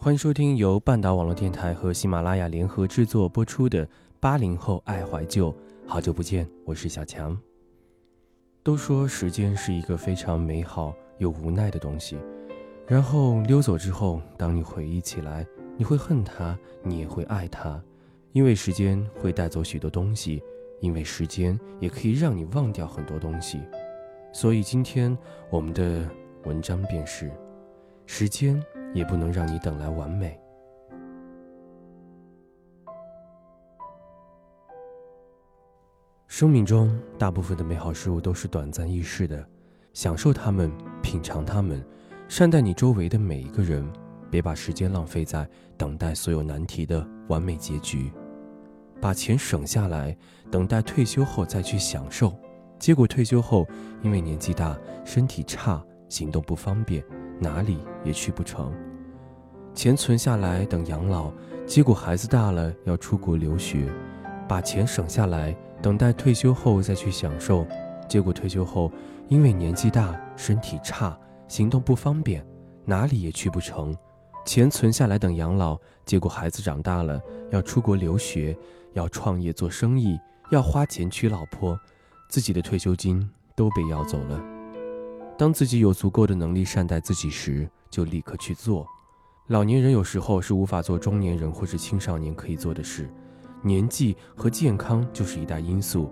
欢迎收听由半岛网络电台和喜马拉雅联合制作播出的《八零后爱怀旧》，好久不见，我是小强。都说时间是一个非常美好又无奈的东西，然后溜走之后，当你回忆起来，你会恨它，你也会爱它，因为时间会带走许多东西，因为时间也可以让你忘掉很多东西。所以今天我们的文章便是：时间也不能让你等来完美。生命中大部分的美好事物都是短暂易逝的，享受它们，品尝它们，善待你周围的每一个人，别把时间浪费在等待所有难题的完美结局。把钱省下来，等待退休后再去享受，结果退休后因为年纪大、身体差、行动不方便，哪里也去不成。钱存下来等养老，结果孩子大了要出国留学，把钱省下来。等待退休后再去享受，结果退休后因为年纪大、身体差、行动不方便，哪里也去不成。钱存下来等养老，结果孩子长大了要出国留学，要创业做生意，要花钱娶老婆，自己的退休金都被要走了。当自己有足够的能力善待自己时，就立刻去做。老年人有时候是无法做中年人或是青少年可以做的事。年纪和健康就是一大因素。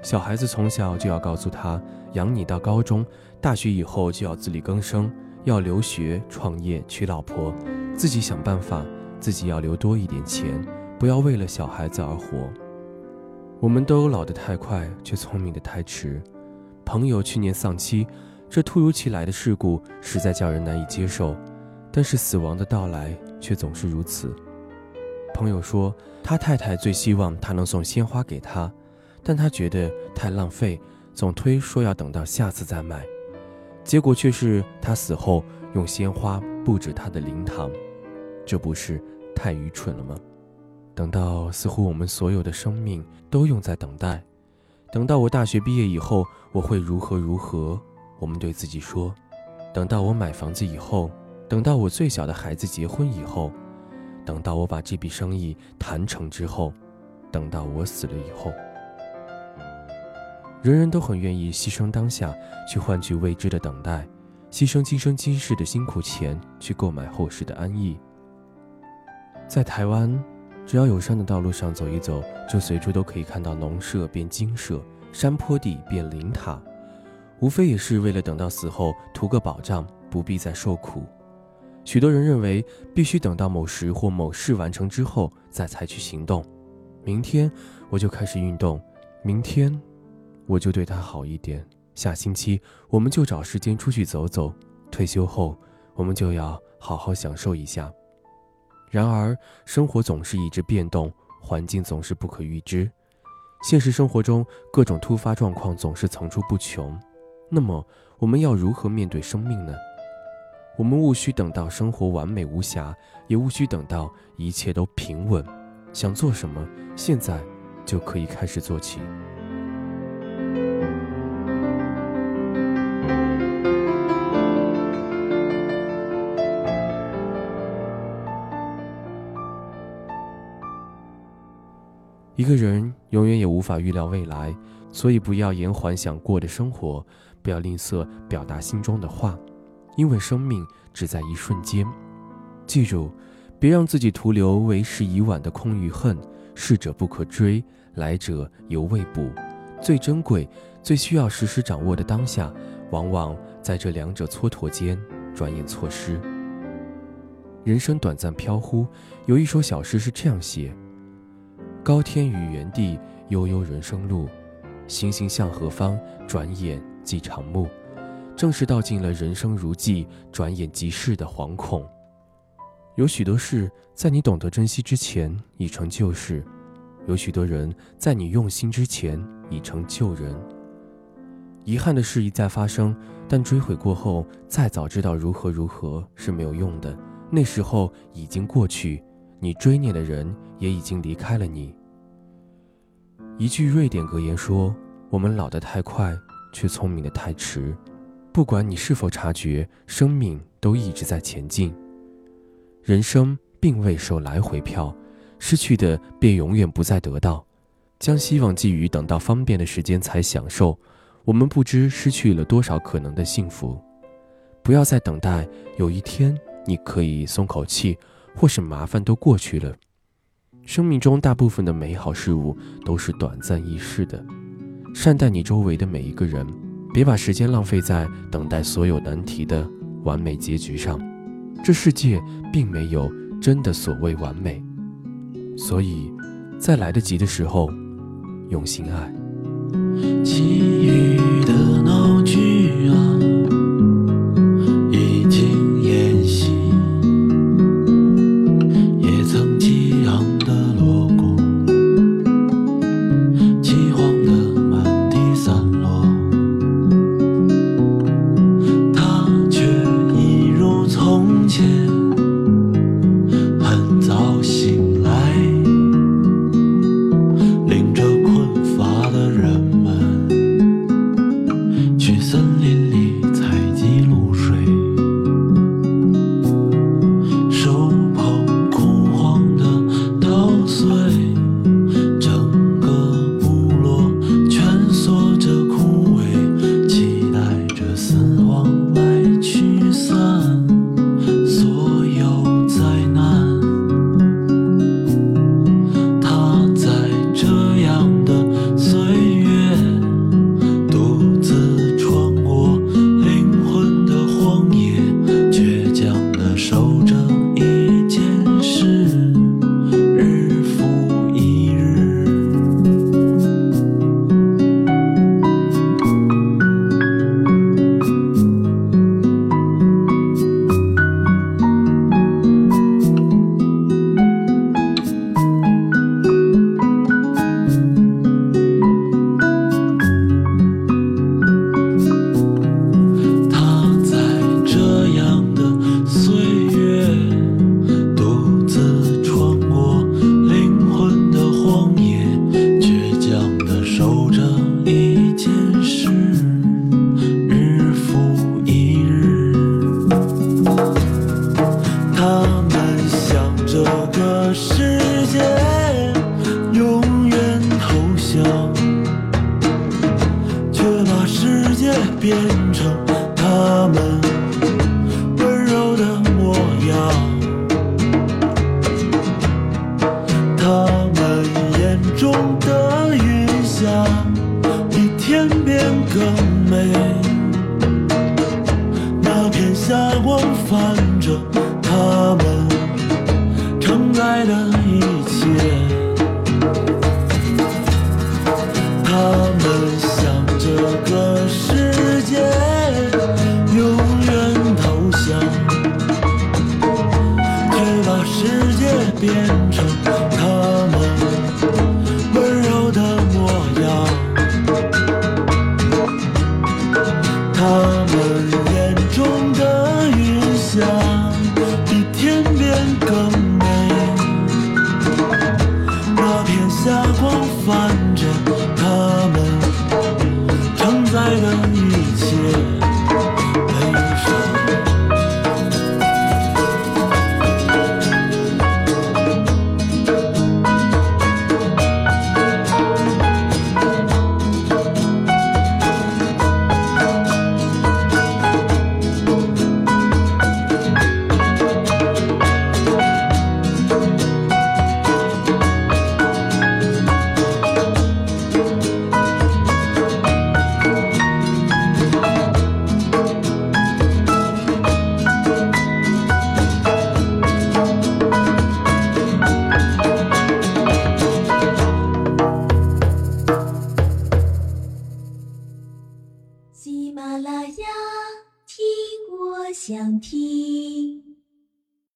小孩子从小就要告诉他，养你到高中、大学以后就要自力更生，要留学、创业、娶老婆，自己想办法，自己要留多一点钱，不要为了小孩子而活。我们都老得太快，却聪明的太迟。朋友去年丧妻，这突如其来的事故实在叫人难以接受，但是死亡的到来却总是如此。朋友说，他太太最希望他能送鲜花给他，但他觉得太浪费，总推说要等到下次再买。结果却是他死后用鲜花布置他的灵堂，这不是太愚蠢了吗？等到似乎我们所有的生命都用在等待，等到我大学毕业以后我会如何如何？我们对自己说，等到我买房子以后，等到我最小的孩子结婚以后。等到我把这笔生意谈成之后，等到我死了以后，人人都很愿意牺牲当下去换取未知的等待，牺牲今生今世的辛苦钱去购买后世的安逸。在台湾，只要有山的道路上走一走，就随处都可以看到农舍变精舍，山坡地变灵塔，无非也是为了等到死后图个保障，不必再受苦。许多人认为必须等到某时或某事完成之后再采取行动。明天我就开始运动，明天我就对他好一点。下星期我们就找时间出去走走。退休后我们就要好好享受一下。然而生活总是一直变动，环境总是不可预知，现实生活中各种突发状况总是层出不穷。那么我们要如何面对生命呢？我们无需等到生活完美无瑕，也无需等到一切都平稳。想做什么，现在就可以开始做起。一个人永远也无法预料未来，所以不要延缓想过的生活，不要吝啬表达心中的话。因为生命只在一瞬间，记住，别让自己徒留为时已晚的空与恨。逝者不可追，来者犹未卜。最珍贵、最需要时时掌握的当下，往往在这两者蹉跎间，转眼错失。人生短暂飘忽，有一首小诗是这样写：高天与原地，悠悠人生路。行行向何方？转眼即长暮。正是道尽了人生如寄，转眼即逝的惶恐。有许多事，在你懂得珍惜之前，已成旧事；有许多人，在你用心之前，已成旧人。遗憾的事一再发生，但追悔过后，再早知道如何如何是没有用的。那时候已经过去，你追念的人也已经离开了你。一句瑞典格言说：“我们老得太快，却聪明的太迟。”不管你是否察觉，生命都一直在前进。人生并未售来回票，失去的便永远不再得到。将希望寄予等到方便的时间才享受。我们不知失去了多少可能的幸福，不要再等待。有一天，你可以松口气，或是麻烦都过去了。生命中大部分的美好事物都是短暂易逝的，善待你周围的每一个人，别把时间浪费在等待所有难题的完美结局上。这世界并没有真的所谓完美，所以，在来得及的时候，用心爱。变成他们温柔的模样。他们眼中的云霞比天边更美，那片霞光泛着他们承载的变成他们温柔的模样。他们眼中的云霞比天边更美。那片霞光泛着他们承载的